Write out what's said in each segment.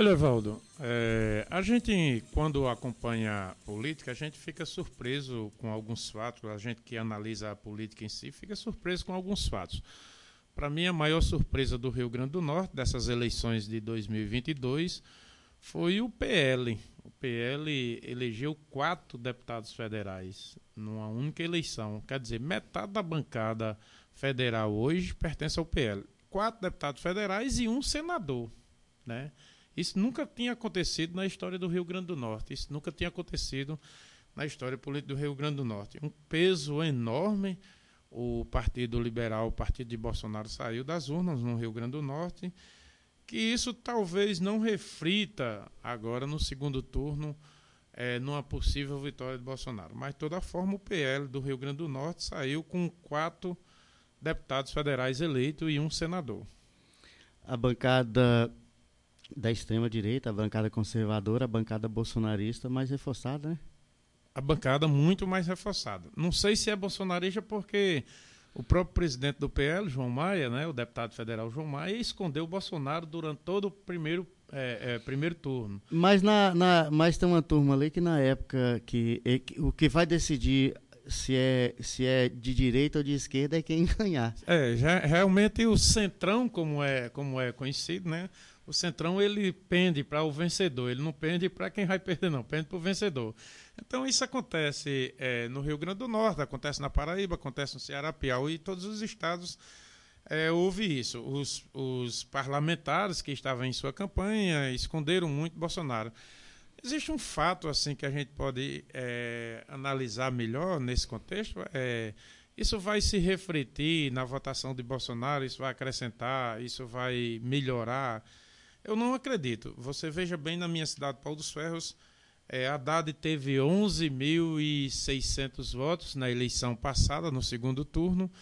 Olha, Evaldo, é, a gente, quando acompanha a política, a gente fica surpreso com alguns fatos, a gente que analisa a política em si, fica surpreso com alguns fatos. Para mim, a maior surpresa do Rio Grande do Norte, dessas eleições de 2022, foi o PL. O PL elegeu quatro deputados federais numa única eleição. Quer dizer, metade da bancada federal hoje pertence ao PL. Quatro deputados federais e um senador, né? Isso nunca tinha acontecido na história do Rio Grande do Norte. Isso nunca tinha acontecido na história política do Rio Grande do Norte. Um peso enorme. O Partido Liberal, o Partido de Bolsonaro, saiu das urnas no Rio Grande do Norte. Que isso talvez não reflita agora no segundo turno é, numa possível vitória de Bolsonaro. Mas, de toda forma, o PL do Rio Grande do Norte saiu com quatro deputados federais eleitos e um senador. A bancada da extrema-direita, a bancada conservadora, a bancada bolsonarista mais reforçada, né? A bancada muito mais reforçada. Não sei se é bolsonarista porque o próprio presidente do PL, João Maia, né, o deputado federal João Maia, escondeu o Bolsonaro durante todo o primeiro, é, é, primeiro turno. Mas, na, na, mas tem uma turma ali que na época que, o que vai decidir se é, se é de direita ou de esquerda é quem ganhar. É, já, realmente o centrão, como é, como é conhecido, né? O centrão ele pende para o vencedor, ele não pende para quem vai perder, não, pende para o vencedor. Então isso acontece é, no Rio Grande do Norte, acontece na Paraíba, acontece no Ceará, Piauí, todos os estados é, houve isso. Os, os parlamentares que estavam em sua campanha esconderam muito Bolsonaro. Existe um fato assim que a gente pode é, analisar melhor nesse contexto. É, isso vai se refletir na votação de Bolsonaro, isso vai acrescentar, isso vai melhorar. Eu não acredito. Você veja bem na minha cidade, Paulo dos Ferros, é, Haddad teve 11.600 votos na eleição passada, no segundo turno.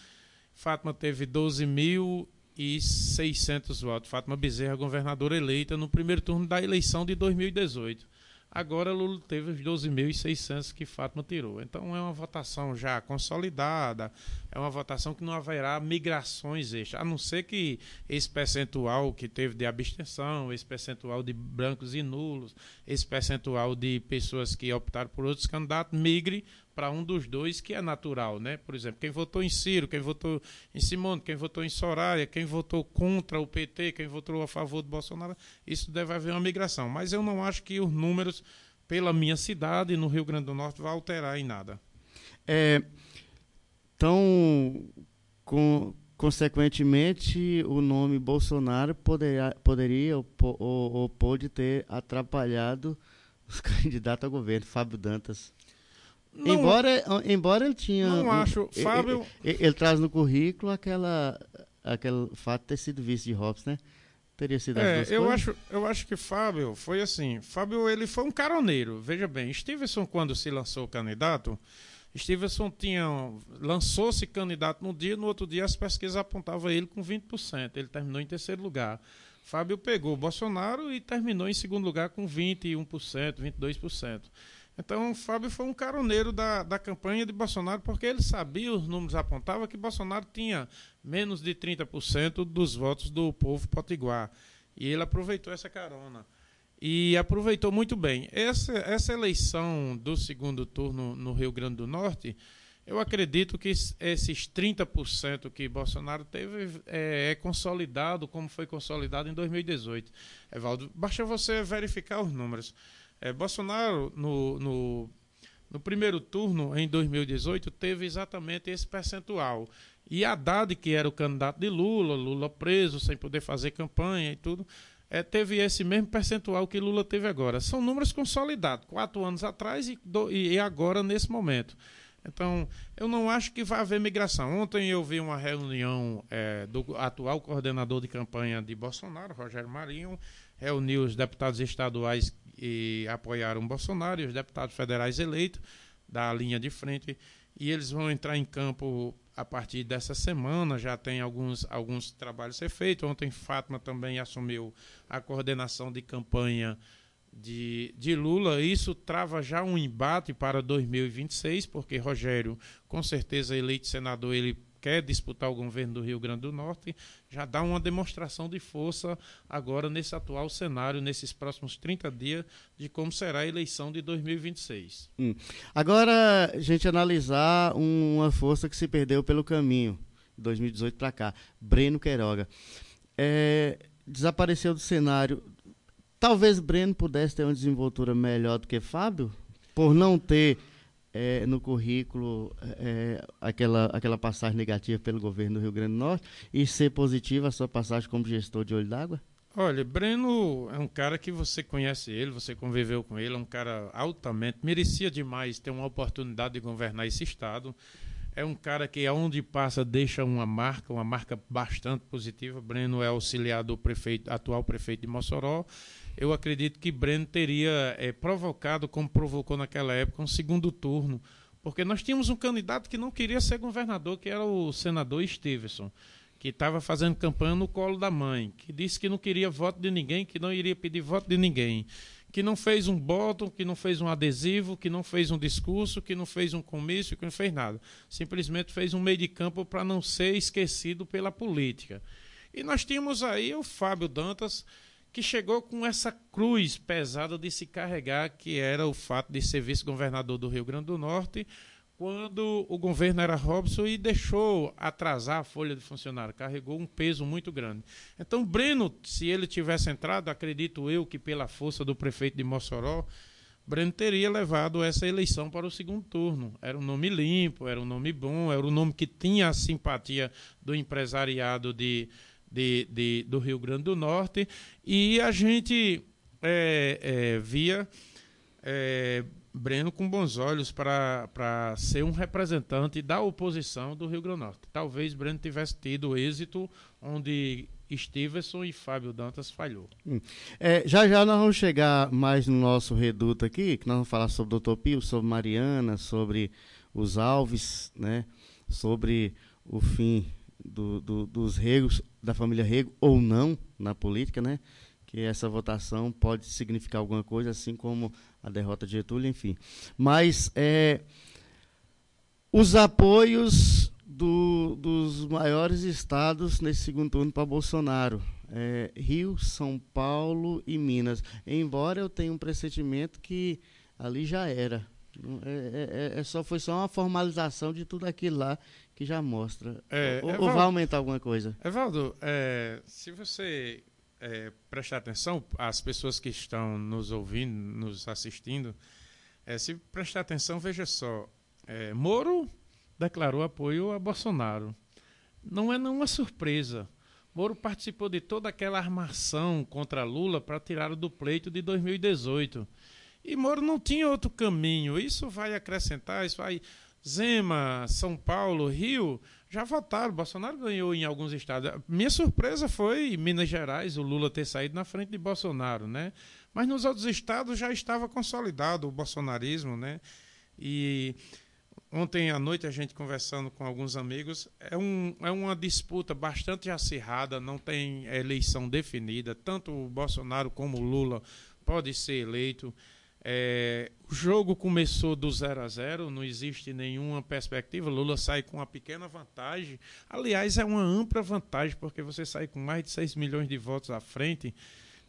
Fátima teve 12.600 votos. Fátima Bezerra, governadora eleita no primeiro turno da eleição de 2018. Agora Lula teve os 12.600 que Fátima tirou. Então é uma votação já consolidada, é uma votação que não haverá migrações extras, a não ser que esse percentual que teve de abstenção, esse percentual de brancos e nulos, esse percentual de pessoas que optaram por outros candidatos migre para um dos dois que é natural, né? Por exemplo, quem votou em Ciro, quem votou em Simone, quem votou em Soraya, quem votou contra o PT, quem votou a favor do Bolsonaro, isso deve haver uma migração. Mas eu não acho que os números pela minha cidade no Rio Grande do Norte vão alterar em nada. É, então, com, consequentemente, o nome Bolsonaro poderia, poderia ou, ou, ou pode ter atrapalhado os candidatos ao governo, Fábio Dantas. Não, embora, embora ele tinha. Não um, acho. Ele, Fábio. Ele, ele, traz no currículo aquela, aquele fato de ter sido vice de Hobbes, né? Teria sido é, as eu coisas? acho, eu acho que Fábio foi assim. Fábio ele foi um caroneiro. Veja bem, Stevenson, quando se lançou candidato, Stevenson tinha lançou-se candidato no dia, no outro dia as pesquisas apontavam ele com 20%. Ele terminou em terceiro lugar. Fábio pegou o Bolsonaro e terminou em segundo lugar com 21%, 22%. Então, o Fábio foi um caroneiro da, da campanha de Bolsonaro, porque ele sabia, os números apontavam que Bolsonaro tinha menos de 30% dos votos do povo potiguar. E ele aproveitou essa carona. E aproveitou muito bem. Essa, essa eleição do segundo turno no Rio Grande do Norte, eu acredito que esses 30% que Bolsonaro teve é, é, consolidado como foi consolidado em 2018. Evaldo, basta você verificar os números. É, Bolsonaro, no, no, no, primeiro turno, em 2018, teve exatamente esse percentual. E Haddad, que era o candidato de Lula, Lula preso, sem poder fazer campanha e tudo, é, teve esse mesmo percentual que Lula teve agora. São números consolidados, quatro anos atrás e, do, e agora nesse momento. Então, eu não acho que vai haver migração. Ontem eu vi uma reunião é, do atual coordenador de campanha de Bolsonaro, Rogério Marinho, reuniu os deputados estaduais e apoiaram Bolsonaro e os deputados federais eleitos da linha de frente e eles vão entrar em campo a partir dessa semana, já tem alguns, alguns trabalhos a ser feitos. Ontem Fátima também assumiu a coordenação de campanha de, de Lula. Isso trava já um embate para 2026, porque Rogério, com certeza eleito senador, ele quer disputar o governo do Rio Grande do Norte, já dá uma demonstração de força agora nesse atual cenário, nesses próximos 30 dias, de como será a eleição de 2026. Hum. Agora, a gente analisar uma força que se perdeu pelo caminho, 2018 para cá, Breno Queiroga. É, desapareceu do cenário. Talvez Breno pudesse ter uma desenvoltura melhor do que Fábio, por não ter é, no currículo é, aquela, aquela passagem negativa pelo governo do Rio Grande do Norte e ser positiva a sua passagem como gestor de olho d'água? Olha, Breno é um cara que você conhece ele, você conviveu com ele, é um cara altamente, merecia demais ter uma oportunidade de governar esse estado. É um cara que aonde passa deixa uma marca, uma marca bastante positiva. Breno é auxiliar do prefeito, atual prefeito de Mossoró eu acredito que Breno teria é, provocado, como provocou naquela época, um segundo turno, porque nós tínhamos um candidato que não queria ser governador, que era o senador Stevenson, que estava fazendo campanha no colo da mãe, que disse que não queria voto de ninguém, que não iria pedir voto de ninguém, que não fez um bottom, que não fez um adesivo, que não fez um discurso, que não fez um comício, que não fez nada. Simplesmente fez um meio de campo para não ser esquecido pela política. E nós tínhamos aí o Fábio Dantas, que chegou com essa cruz pesada de se carregar, que era o fato de ser vice-governador do Rio Grande do Norte, quando o governo era Robson e deixou atrasar a folha de funcionário, carregou um peso muito grande. Então, Breno, se ele tivesse entrado, acredito eu que pela força do prefeito de Mossoró, Breno teria levado essa eleição para o segundo turno. Era um nome limpo, era um nome bom, era um nome que tinha a simpatia do empresariado de, de, de, do Rio Grande do Norte, e a gente é, é, via é, Breno com bons olhos para ser um representante da oposição do Rio Grande do Norte. Talvez Breno tivesse tido êxito onde Stevenson e Fábio Dantas falhou. Hum. É, já já nós vamos chegar mais no nosso reduto aqui, que nós vamos falar sobre o Dr. Pio, sobre Mariana, sobre os Alves, né? sobre o fim do, do, dos regos, da família Rego, ou não, na política, né? Que essa votação pode significar alguma coisa, assim como a derrota de Getúlio, enfim. Mas é, os apoios do, dos maiores estados nesse segundo turno para Bolsonaro. É, Rio, São Paulo e Minas. Embora eu tenha um pressentimento que ali já era. É, é, é, só, foi só uma formalização de tudo aquilo lá que já mostra. É, ou, Evaldo, ou vai aumentar alguma coisa? Evaldo, é, se você é, prestar atenção, as pessoas que estão nos ouvindo, nos assistindo, é, se prestar atenção, veja só. É, Moro declarou apoio a Bolsonaro. Não é nenhuma surpresa. Moro participou de toda aquela armação contra Lula para tirar do pleito de 2018. E Moro não tinha outro caminho. Isso vai acrescentar, isso vai Zema, São Paulo, Rio, já votaram. Bolsonaro ganhou em alguns estados. Minha surpresa foi Minas Gerais, o Lula ter saído na frente de Bolsonaro, né? Mas nos outros estados já estava consolidado o bolsonarismo, né? E ontem à noite a gente conversando com alguns amigos, é, um, é uma disputa bastante acirrada, não tem eleição definida. Tanto o Bolsonaro como o Lula pode ser eleito. É, o jogo começou do 0 a 0, não existe nenhuma perspectiva. Lula sai com uma pequena vantagem. Aliás, é uma ampla vantagem, porque você sai com mais de 6 milhões de votos à frente.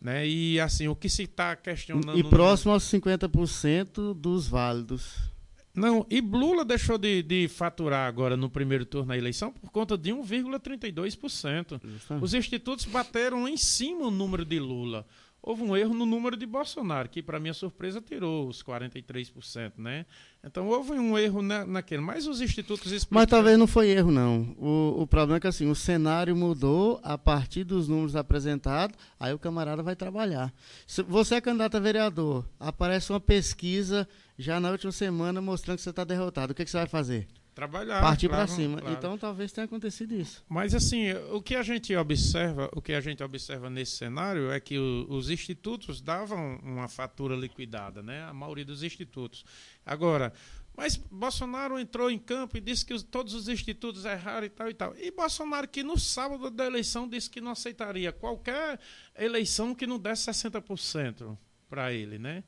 Né? E assim, o que se está questionando. E próximo aos 50% dos válidos. Não, e Lula deixou de, de, faturar agora no primeiro turno da eleição por conta de 1,32%. Os institutos bateram em cima o número de Lula houve um erro no número de Bolsonaro, que, para minha surpresa, tirou os 43%, né? Então, houve um erro na, naquele. Mas os institutos explicam... Mas talvez não foi erro, não. O, o problema é que, assim, o cenário mudou a partir dos números apresentados, aí o camarada vai trabalhar. Se você é candidato a vereador, aparece uma pesquisa já na última semana mostrando que você está derrotado. O que, que você vai fazer? Trabalhar. Partir claro, para cima. Claro. Então talvez tenha acontecido isso. Mas assim, o que a gente observa, o que a gente observa nesse cenário é que o, os institutos davam uma fatura liquidada, né? A maioria dos institutos. Agora, mas Bolsonaro entrou em campo e disse que os, todos os institutos erraram e tal e tal. E Bolsonaro, que no sábado da eleição disse que não aceitaria qualquer eleição que não desse 60% para ele, né?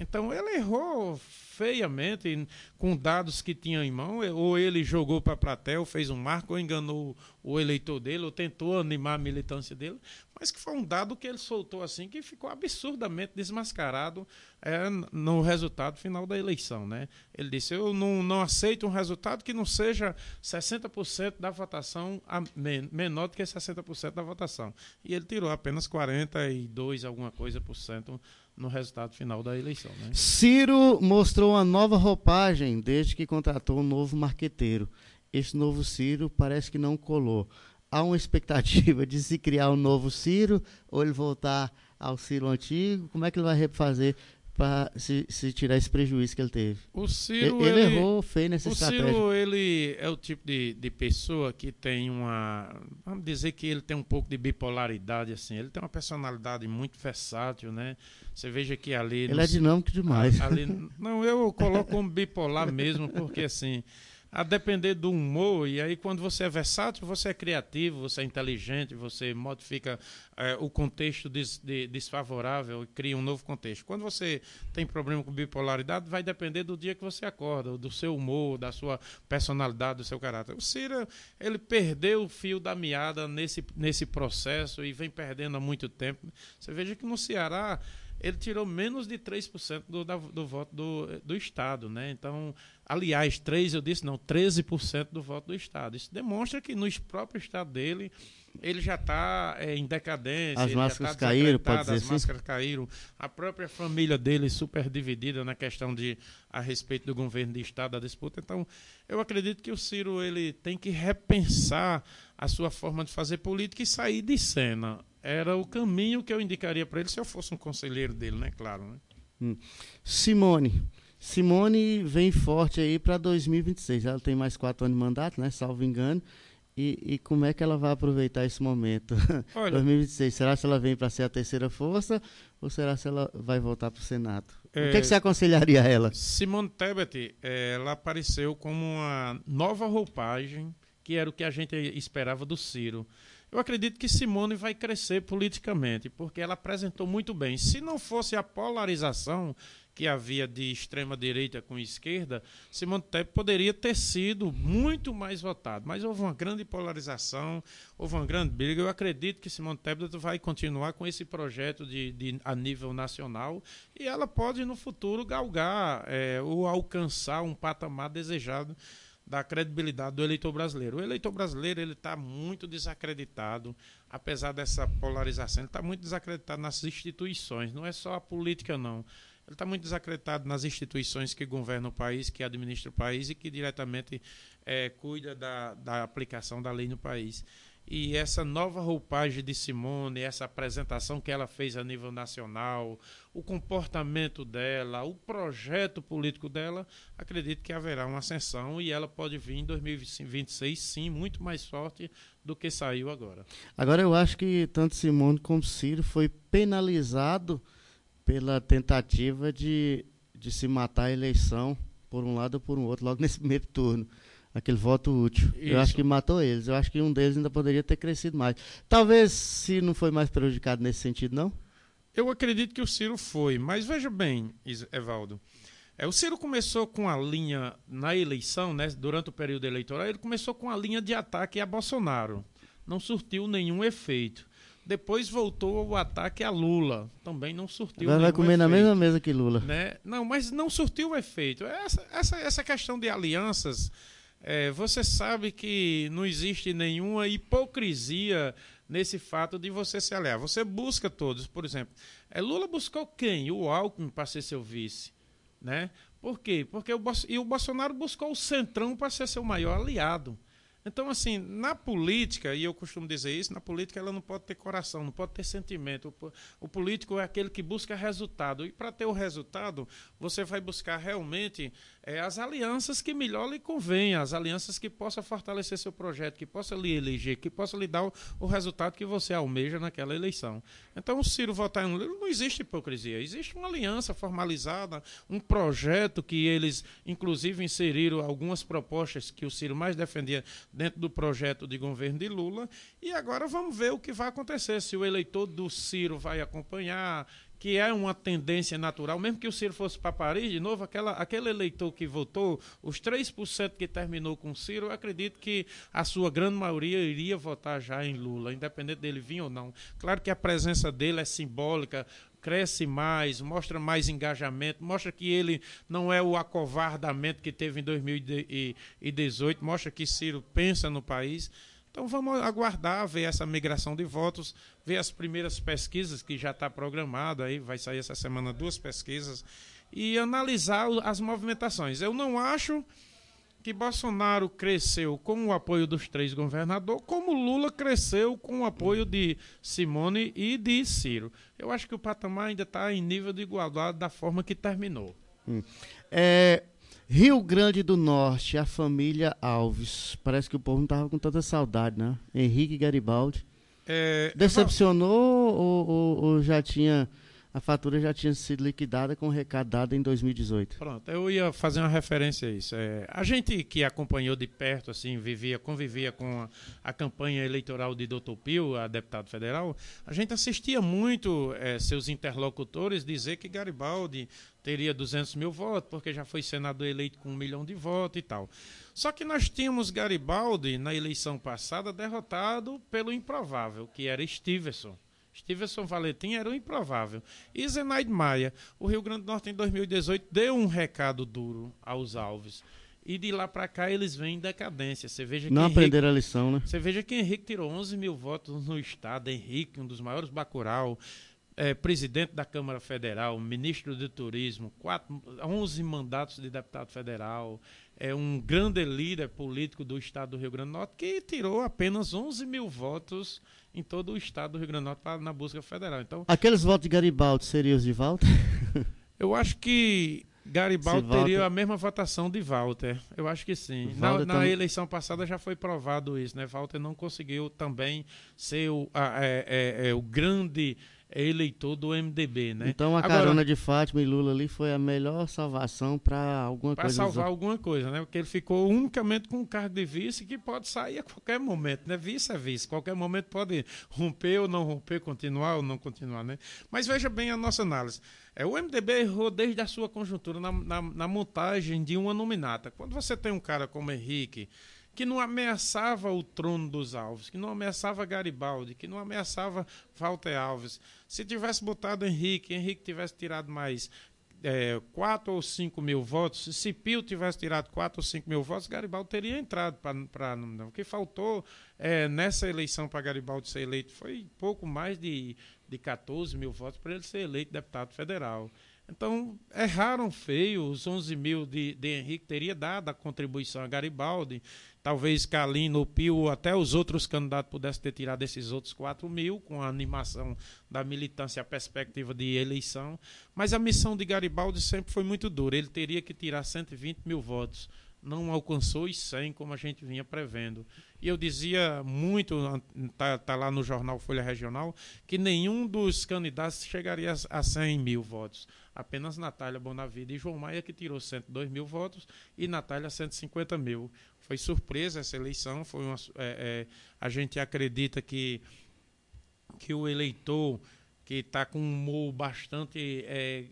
Então ele errou feiamente com dados que tinha em mão, ou ele jogou para a plateia, ou fez um marco, ou enganou o eleitor dele, ou tentou animar a militância dele, mas que foi um dado que ele soltou assim que ficou absurdamente desmascarado é, no resultado final da eleição. Né? Ele disse: Eu não, não aceito um resultado que não seja 60% da votação, a, menor do que 60% da votação. E ele tirou apenas 42, alguma coisa por cento no resultado final da eleição. Né? Ciro mostrou uma nova roupagem desde que contratou um novo marqueteiro. Esse novo Ciro parece que não colou. Há uma expectativa de se criar um novo Ciro ou ele voltar ao Ciro antigo? Como é que ele vai refazer para se, se, tirar esse prejuízo que ele teve. O Ciro, ele, ele errou feio nessa o estratégia. O Ciro, ele é o tipo de, de pessoa que tem uma... Vamos dizer que ele tem um pouco de bipolaridade, assim. Ele tem uma personalidade muito versátil, né? Você veja que ali... Ele no, é dinâmico demais. Ali, não, eu coloco como bipolar mesmo, porque assim a depender do humor, e aí quando você é versátil, você é criativo, você é inteligente, você modifica é, o contexto des, de, desfavorável e cria um novo contexto. Quando você tem problema com bipolaridade, vai depender do dia que você acorda, do seu humor, da sua personalidade, do seu caráter. O Cira, ele perdeu o fio da meada nesse, nesse processo e vem perdendo há muito tempo. Você veja que no Ceará ele tirou menos de 3% do, da, do voto do, do Estado. Né? Então, aliás, 3, eu disse não, 13% do voto do Estado. Isso demonstra que no próprio Estado dele ele já está é, em decadência. As máscaras tá caíram, pode dizer As assim? máscaras caíram. A própria família dele super dividida na questão de a respeito do governo de Estado, da disputa. Então, eu acredito que o Ciro ele tem que repensar a sua forma de fazer política e sair de cena era o caminho que eu indicaria para ele se eu fosse um conselheiro dele, né? Claro. Né? Hum. Simone. Simone vem forte aí para 2026. Ela tem mais quatro anos de mandato, né? Salvo engano. E, e como é que ela vai aproveitar esse momento? Olha, 2026. Será que ela vem para ser a terceira força ou será que ela vai voltar para o Senado? É, o que, é que você aconselharia a ela? Simone Tebet, ela apareceu como uma nova roupagem, que era o que a gente esperava do Ciro. Eu acredito que Simone vai crescer politicamente, porque ela apresentou muito bem. Se não fosse a polarização que havia de extrema direita com esquerda, Simone Tebet poderia ter sido muito mais votado. Mas houve uma grande polarização, houve uma grande briga. Eu acredito que Simone Tebet vai continuar com esse projeto de, de a nível nacional e ela pode no futuro galgar é, ou alcançar um patamar desejado da credibilidade do eleitor brasileiro. O eleitor brasileiro ele está muito desacreditado, apesar dessa polarização, ele está muito desacreditado nas instituições. Não é só a política não. Ele está muito desacreditado nas instituições que governam o país, que administram o país e que diretamente é, cuida da, da aplicação da lei no país e essa nova roupagem de Simone, essa apresentação que ela fez a nível nacional, o comportamento dela, o projeto político dela, acredito que haverá uma ascensão e ela pode vir em 2026, sim, muito mais forte do que saiu agora. Agora eu acho que tanto Simone como Ciro foi penalizado pela tentativa de, de se matar a eleição por um lado ou por um outro logo nesse primeiro turno aquele voto útil. Isso. Eu acho que matou eles. Eu acho que um deles ainda poderia ter crescido mais. Talvez se não foi mais prejudicado nesse sentido, não? Eu acredito que o Ciro foi, mas veja bem, Evaldo. É, o Ciro começou com a linha na eleição, né, durante o período eleitoral, ele começou com a linha de ataque a Bolsonaro. Não surtiu nenhum efeito. Depois voltou o ataque a Lula. Também não surtiu Agora vai comer efeito, na mesma mesa que Lula. Né? Não, mas não surtiu o efeito. Essa, essa, essa questão de alianças é, você sabe que não existe nenhuma hipocrisia nesse fato de você se aliar. Você busca todos, por exemplo. É, Lula buscou quem? O Alckmin para ser seu vice. Né? Por quê? Porque o, e o Bolsonaro buscou o Centrão para ser seu maior aliado. Então, assim, na política, e eu costumo dizer isso, na política ela não pode ter coração, não pode ter sentimento. O, o político é aquele que busca resultado. E para ter o resultado, você vai buscar realmente é, as alianças que melhor lhe convém, as alianças que possam fortalecer seu projeto, que possam lhe eleger, que possam lhe dar o, o resultado que você almeja naquela eleição. Então, o Ciro votar em Lula, não existe hipocrisia. Existe uma aliança formalizada, um projeto que eles, inclusive, inseriram algumas propostas que o Ciro mais defendia dentro do projeto de governo de Lula. E agora vamos ver o que vai acontecer, se o eleitor do Ciro vai acompanhar, que é uma tendência natural, mesmo que o Ciro fosse para Paris, de novo, aquela, aquele eleitor que votou, os 3% que terminou com o Ciro, eu acredito que a sua grande maioria iria votar já em Lula, independente dele vir ou não. Claro que a presença dele é simbólica, cresce mais, mostra mais engajamento, mostra que ele não é o acovardamento que teve em 2018, mostra que Ciro pensa no país. Então vamos aguardar, ver essa migração de votos, ver as primeiras pesquisas que já está programado, aí vai sair essa semana duas pesquisas, e analisar as movimentações. Eu não acho que Bolsonaro cresceu com o apoio dos três governadores, como Lula cresceu com o apoio de Simone e de Ciro. Eu acho que o patamar ainda está em nível de igualdade da forma que terminou. Hum. É, Rio Grande do Norte, a família Alves. Parece que o povo não estava com tanta saudade, né? Henrique Garibaldi. É, Decepcionou ou, ou, ou, já tinha. A fatura já tinha sido liquidada com recado dado em 2018? Pronto, eu ia fazer uma referência a isso. É, a gente que acompanhou de perto, assim, vivia, convivia com a, a campanha eleitoral de Dr. Pio, a deputado federal, a gente assistia muito é, seus interlocutores dizer que Garibaldi teria 200 mil votos, porque já foi senador eleito com um milhão de votos e tal. Só que nós tínhamos Garibaldi, na eleição passada, derrotado pelo improvável, que era Stevenson. Stevenson Valentim era o improvável. E Zenaide Maia, o Rio Grande do Norte em 2018 deu um recado duro aos Alves. E de lá para cá eles vêm em decadência. Você veja Não aprenderam a lição, né? Você veja que Henrique tirou 11 mil votos no estado. Henrique, um dos maiores Bacurau é, presidente da Câmara Federal, ministro de Turismo, quatro, 11 mandatos de deputado federal, é um grande líder político do estado do Rio Grande do Norte, que tirou apenas 11 mil votos em todo o estado do Rio Grande do Norte pra, na busca federal. Então, Aqueles votos de Garibaldi seriam os de Walter? eu acho que Garibaldi Walter... teria a mesma votação de Walter. Eu acho que sim. Na, na eleição passada já foi provado isso, né? Walter não conseguiu também ser o, a, é, é, é, o grande é eleitor do MDB, né? Então a Agora, carona de Fátima e Lula ali foi a melhor salvação para alguma pra coisa. Para salvar alguma coisa, né? Porque ele ficou unicamente com um cargo de vice que pode sair a qualquer momento, né? Vice é vice, qualquer momento pode romper ou não romper, continuar ou não continuar, né? Mas veja bem a nossa análise. É, o MDB errou desde a sua conjuntura na, na, na montagem de uma nominata. Quando você tem um cara como Henrique que não ameaçava o trono dos Alves, que não ameaçava Garibaldi, que não ameaçava Walter Alves. Se tivesse botado Henrique, Henrique tivesse tirado mais é, 4 ou 5 mil votos, se Pio tivesse tirado 4 ou 5 mil votos, Garibaldi teria entrado para. O que faltou é, nessa eleição para Garibaldi ser eleito foi pouco mais de, de 14 mil votos para ele ser eleito deputado federal. Então, erraram feio, os 11 mil de, de Henrique teria dado a contribuição a Garibaldi, talvez Calino, Pio, até os outros candidatos pudessem ter tirado esses outros 4 mil, com a animação da militância, a perspectiva de eleição, mas a missão de Garibaldi sempre foi muito dura, ele teria que tirar 120 mil votos, não alcançou os 100 como a gente vinha prevendo. E eu dizia muito, está tá lá no jornal Folha Regional, que nenhum dos candidatos chegaria a 100 mil votos apenas Natália Bonavida e João Maia, que tirou 102 mil votos, e Natália 150 mil. Foi surpresa essa eleição, foi uma, é, é, a gente acredita que, que o eleitor que está com um humor bastante, é,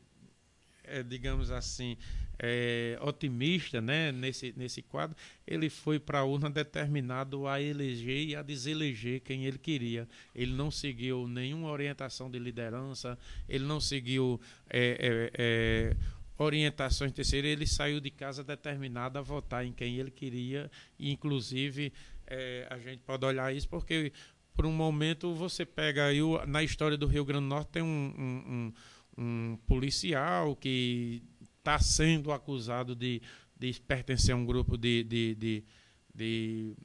é digamos assim, é, otimista né, nesse, nesse quadro, ele foi para a urna determinado a eleger e a deseleger quem ele queria. Ele não seguiu nenhuma orientação de liderança, ele não seguiu é, é, é orientações terceiras, ele saiu de casa determinado a votar em quem ele queria, e inclusive é, a gente pode olhar isso porque por um momento você pega aí na história do Rio Grande do Norte tem um, um, um, um policial que está sendo acusado de, de pertencer a um grupo de, de, de, de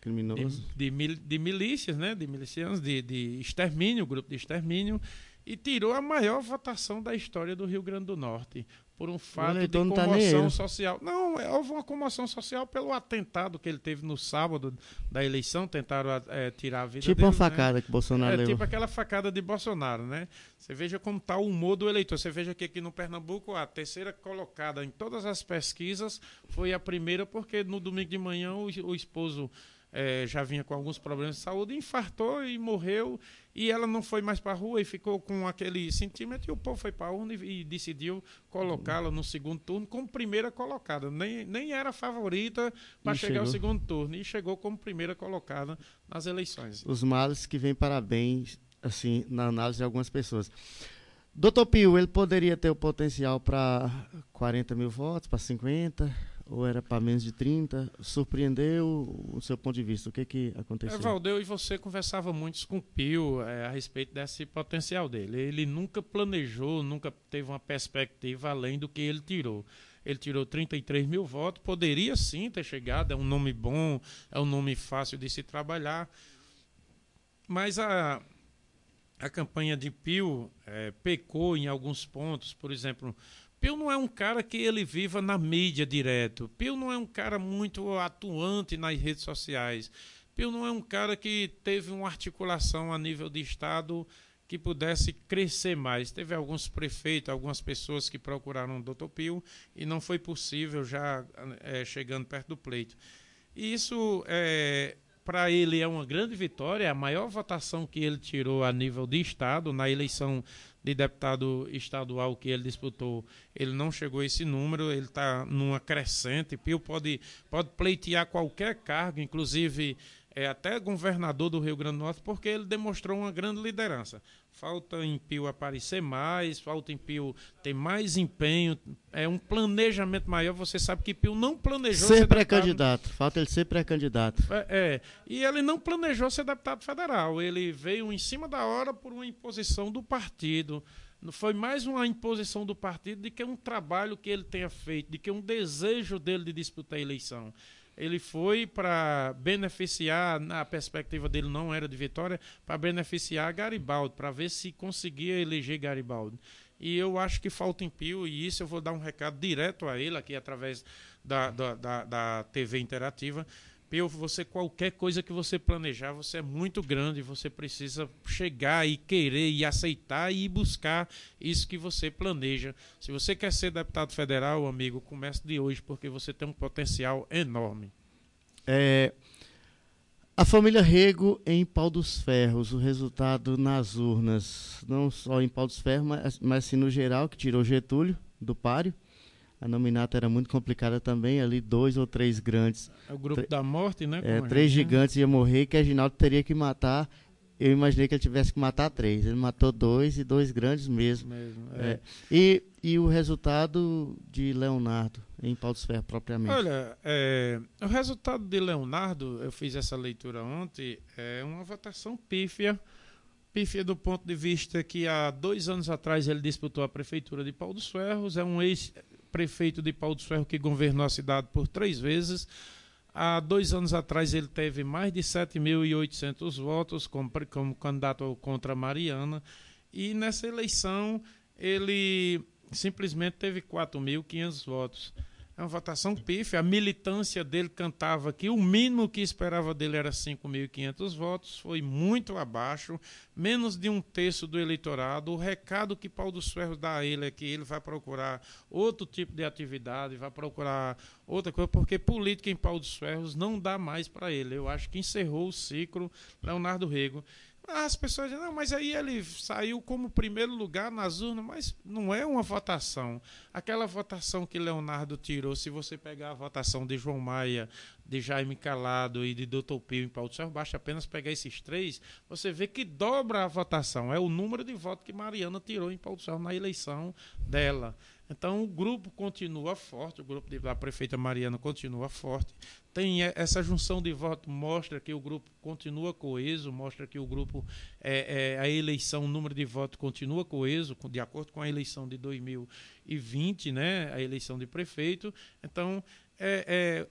criminosos de, de, de, milícias, né, de milicianos, de, de extermínio, grupo de extermínio, e tirou a maior votação da história do Rio Grande do Norte por um fato de tá comoção tá social. Não, é, houve uma comoção social pelo atentado que ele teve no sábado da eleição, tentaram é, tirar a vida tipo dele. Tipo uma né? facada que Bolsonaro é, levou. Tipo aquela facada de Bolsonaro, né? Você veja como está o humor do eleitor. Você veja que aqui no Pernambuco, a terceira colocada em todas as pesquisas foi a primeira, porque no domingo de manhã o, o esposo é, já vinha com alguns problemas de saúde, infartou e morreu. E ela não foi mais para a rua e ficou com aquele sentimento. E o povo foi para a urna e, e decidiu colocá-la no segundo turno como primeira colocada. Nem, nem era favorita para chegar chegou. ao segundo turno. E chegou como primeira colocada nas eleições. Os males que vêm parabéns, assim, na análise de algumas pessoas. Doutor Pio, ele poderia ter o potencial para 40 mil votos, para 50? Ou era para menos de 30? Surpreendeu o seu ponto de vista? O que, que aconteceu? Valdeu e você conversava muito com o Pio é, a respeito desse potencial dele. Ele nunca planejou, nunca teve uma perspectiva além do que ele tirou. Ele tirou 33 mil votos, poderia sim ter chegado, é um nome bom, é um nome fácil de se trabalhar. Mas a, a campanha de Pio é, pecou em alguns pontos, por exemplo, Pio não é um cara que ele viva na mídia direto. Pio não é um cara muito atuante nas redes sociais. Pio não é um cara que teve uma articulação a nível de Estado que pudesse crescer mais. Teve alguns prefeitos, algumas pessoas que procuraram o doutor Pio e não foi possível já é, chegando perto do pleito. E isso é, para ele é uma grande vitória, é a maior votação que ele tirou a nível de Estado na eleição de deputado estadual que ele disputou, ele não chegou a esse número, ele está numa crescente. Pio pode, pode pleitear qualquer cargo, inclusive é, até governador do Rio Grande do Norte, porque ele demonstrou uma grande liderança. Falta em Pio aparecer mais, falta em Pio ter mais empenho, é um planejamento maior. Você sabe que Pio não planejou ser, ser pré-candidato. Falta ele ser pré-candidato. É, é, e ele não planejou ser deputado federal. Ele veio em cima da hora por uma imposição do partido. Foi mais uma imposição do partido do que um trabalho que ele tenha feito, de que um desejo dele de disputar a eleição ele foi para beneficiar, na perspectiva dele não era de vitória, para beneficiar Garibaldi, para ver se conseguia eleger Garibaldi. E eu acho que falta em Pio, e isso eu vou dar um recado direto a ele aqui através da, da, da, da TV interativa. Pio, você qualquer coisa que você planejar, você é muito grande, você precisa chegar e querer e aceitar e buscar isso que você planeja. Se você quer ser deputado federal, amigo, comece de hoje porque você tem um potencial enorme. É, a família Rego em Pau dos Ferros, o resultado nas urnas, não só em Pau dos Ferros, mas, mas sim no geral, que tirou Getúlio do páreo. A nominata era muito complicada também, ali dois ou três grandes. É o grupo da morte, né? É, três gente, gigantes né? iam morrer que a Ginaldo teria que matar. Eu imaginei que ele tivesse que matar três. Ele matou dois e dois grandes mesmo. mesmo é. É. E, e o resultado de Leonardo em Paulo dos Ferros, propriamente? Olha, é, o resultado de Leonardo, eu fiz essa leitura ontem, é uma votação pífia pífia do ponto de vista que há dois anos atrás ele disputou a prefeitura de Paulo dos Ferros, é um ex prefeito de Pau do Ferro que governou a cidade por três vezes. Há dois anos atrás ele teve mais de 7.800 votos como, como candidato contra Mariana. E nessa eleição ele simplesmente teve 4.500 votos. É uma votação pífia. A militância dele cantava que o mínimo que esperava dele era 5.500 votos, foi muito abaixo, menos de um terço do eleitorado. O recado que Paulo dos Ferros dá a ele é que ele vai procurar outro tipo de atividade, vai procurar outra coisa, porque política em Paulo dos Ferros não dá mais para ele. Eu acho que encerrou o ciclo Leonardo Rego. As pessoas dizem, não, mas aí ele saiu como primeiro lugar nas urnas, mas não é uma votação. Aquela votação que Leonardo tirou, se você pegar a votação de João Maia, de Jaime Calado e de Dr. Pio em Paulo Céu, basta apenas pegar esses três, você vê que dobra a votação. É o número de votos que Mariana tirou em Paulo Céu na eleição dela. Então o grupo continua forte, o grupo da prefeita Mariana continua forte. Tem essa junção de votos mostra que o grupo continua coeso, mostra que o grupo é, é, a eleição, o número de votos continua coeso, de acordo com a eleição de 2020, né, a eleição de prefeito. Então é, é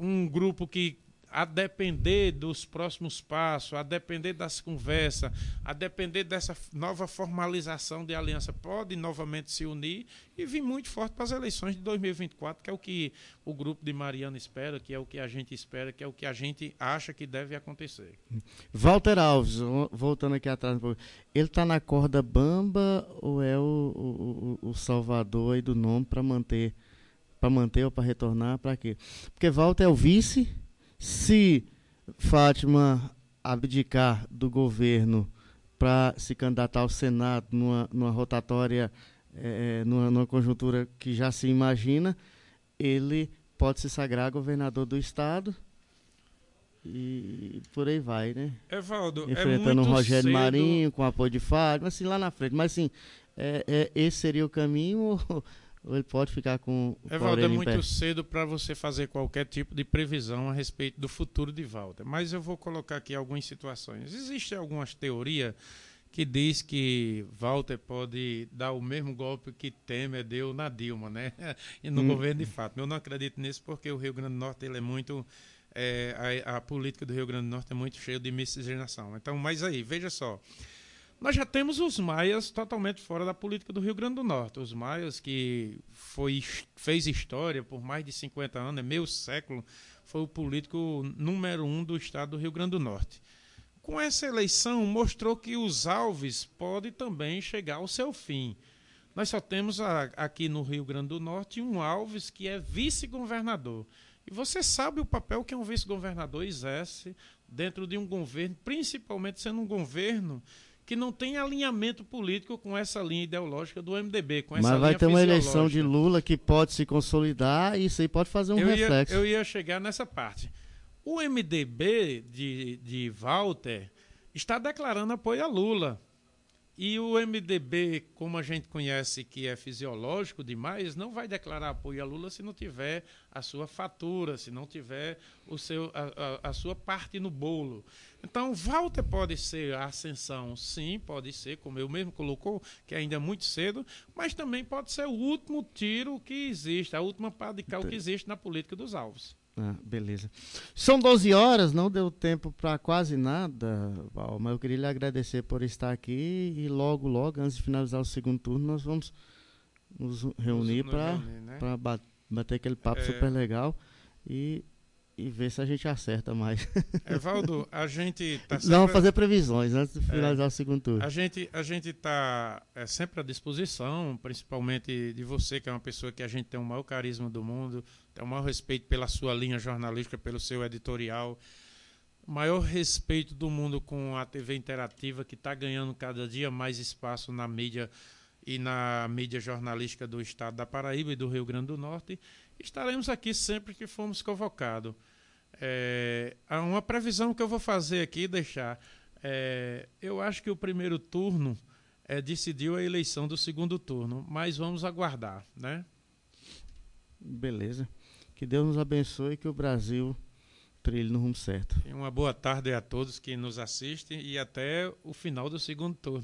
um grupo que a depender dos próximos passos, a depender das conversas, a depender dessa nova formalização de aliança, pode novamente se unir e vir muito forte para as eleições de 2024, que é o que o grupo de Mariana espera, que é o que a gente espera, que é o que a gente acha que deve acontecer. Walter Alves, voltando aqui atrás, ele está na corda bamba ou é o, o, o salvador aí do nome para manter, para manter ou para retornar, para quê? Porque Walter é o vice se Fátima abdicar do governo para se candidatar ao Senado numa, numa rotatória, é, numa, numa conjuntura que já se imagina, ele pode se sagrar governador do estado e por aí vai, né? Evaldo, Enfrentando é o Rogério cedo... Marinho, com apoio de Fábio, assim, lá na frente. Mas assim, é, é, esse seria o caminho ou, ou ele pode ficar com, com Evaldo, é muito cedo para você fazer qualquer tipo de previsão a respeito do futuro de Walter. Mas eu vou colocar aqui algumas situações. Existem algumas teorias que diz que Walter pode dar o mesmo golpe que Temer deu na Dilma, né? E no hum. governo de fato. Eu não acredito nisso porque o Rio Grande do Norte ele é muito é, a, a, política do Rio Grande do Norte é muito cheia de miscigenação. Então, mas aí, veja só. Nós já temos os maias totalmente fora da política do Rio Grande do Norte. Os maias que foi, fez história por mais de 50 anos, é meio século, foi o político número um do estado do Rio Grande do Norte. Com essa eleição, mostrou que os Alves podem também chegar ao seu fim. Nós só temos a, aqui no Rio Grande do Norte um Alves que é vice-governador. E você sabe o papel que um vice-governador exerce dentro de um governo, principalmente sendo um governo que não tem alinhamento político com essa linha ideológica do MDB. Com essa Mas vai ter uma eleição de Lula que pode se consolidar e isso aí pode fazer um eu reflexo. Ia, eu ia chegar nessa parte. O MDB de, de Walter está declarando apoio a Lula. E o MDB, como a gente conhece que é fisiológico demais, não vai declarar apoio a Lula se não tiver a sua fatura, se não tiver o seu, a, a, a sua parte no bolo. Então, Walter pode ser a ascensão, sim, pode ser, como eu mesmo colocou, que ainda é muito cedo, mas também pode ser o último tiro que existe, a última pá de cal que existe na política dos alvos. Ah, beleza. São 12 horas, não deu tempo para quase nada, Val, mas eu queria lhe agradecer por estar aqui e logo, logo, antes de finalizar o segundo turno, nós vamos nos reunir para né? bater aquele papo é... super legal e, e ver se a gente acerta mais. Evaldo, a gente tá sempre... Vamos fazer previsões antes de finalizar é, o segundo turno. A gente a gente está é, sempre à disposição, principalmente de você, que é uma pessoa que a gente tem o maior carisma do mundo, tem o maior respeito pela sua linha jornalística, pelo seu editorial. O maior respeito do mundo com a TV interativa, que está ganhando cada dia mais espaço na mídia e na mídia jornalística do estado da Paraíba e do Rio Grande do Norte. Estaremos aqui sempre que formos convocados. É, uma previsão que eu vou fazer aqui, deixar. É, eu acho que o primeiro turno é, decidiu a eleição do segundo turno, mas vamos aguardar, né? Beleza. Que Deus nos abençoe e que o Brasil trilhe no rumo certo. uma boa tarde a todos que nos assistem e até o final do segundo turno.